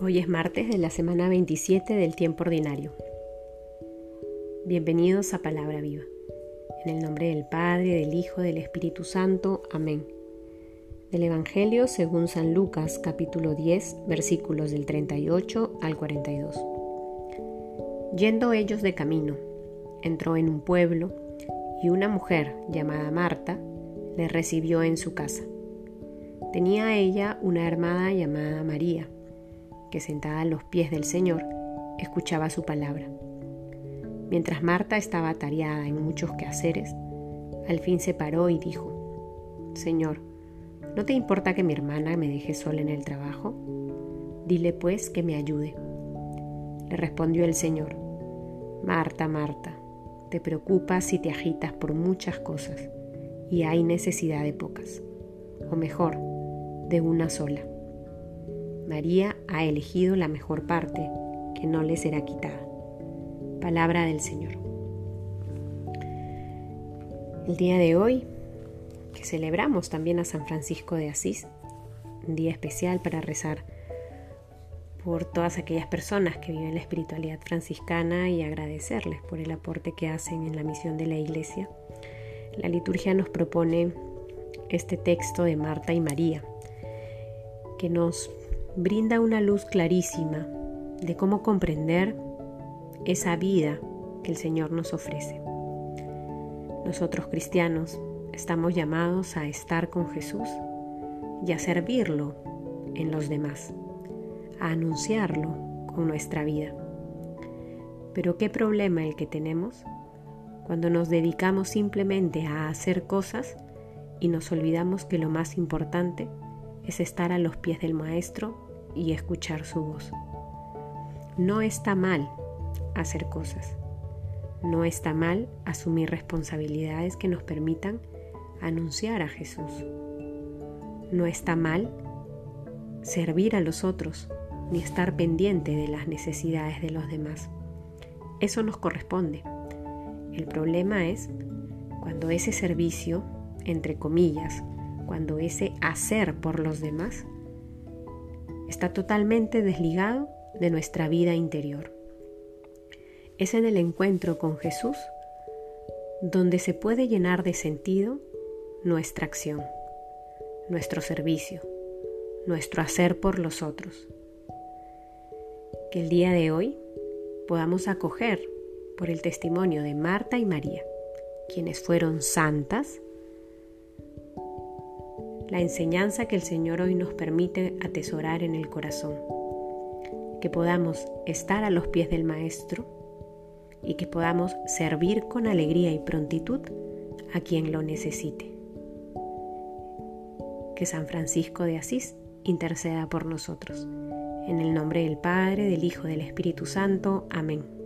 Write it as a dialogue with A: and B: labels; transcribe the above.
A: Hoy es martes de la semana 27 del tiempo ordinario. Bienvenidos a Palabra Viva. En el nombre del Padre, del Hijo, del Espíritu Santo. Amén. Del Evangelio según San Lucas capítulo 10 versículos del 38 al 42. Yendo ellos de camino, entró en un pueblo y una mujer llamada Marta le recibió en su casa. Tenía ella una hermana llamada María que sentada a los pies del Señor escuchaba su palabra. Mientras Marta estaba atareada en muchos quehaceres, al fin se paró y dijo, Señor, ¿no te importa que mi hermana me deje sola en el trabajo? Dile pues que me ayude. Le respondió el Señor, Marta, Marta, te preocupas y te agitas por muchas cosas, y hay necesidad de pocas, o mejor, de una sola. María ha elegido la mejor parte, que no le será quitada. Palabra del Señor. El día de hoy, que celebramos también a San Francisco de Asís, un día especial para rezar por todas aquellas personas que viven la espiritualidad franciscana y agradecerles por el aporte que hacen en la misión de la Iglesia. La liturgia nos propone este texto de Marta y María, que nos brinda una luz clarísima de cómo comprender esa vida que el Señor nos ofrece. Nosotros cristianos estamos llamados a estar con Jesús y a servirlo en los demás, a anunciarlo con nuestra vida. Pero qué problema el que tenemos cuando nos dedicamos simplemente a hacer cosas y nos olvidamos que lo más importante es estar a los pies del Maestro y escuchar su voz. No está mal hacer cosas. No está mal asumir responsabilidades que nos permitan anunciar a Jesús. No está mal servir a los otros ni estar pendiente de las necesidades de los demás. Eso nos corresponde. El problema es cuando ese servicio, entre comillas, cuando ese hacer por los demás está totalmente desligado de nuestra vida interior. Es en el encuentro con Jesús donde se puede llenar de sentido nuestra acción, nuestro servicio, nuestro hacer por los otros. Que el día de hoy podamos acoger por el testimonio de Marta y María, quienes fueron santas, la enseñanza que el Señor hoy nos permite atesorar en el corazón. Que podamos estar a los pies del Maestro y que podamos servir con alegría y prontitud a quien lo necesite. Que San Francisco de Asís interceda por nosotros. En el nombre del Padre, del Hijo, del Espíritu Santo. Amén.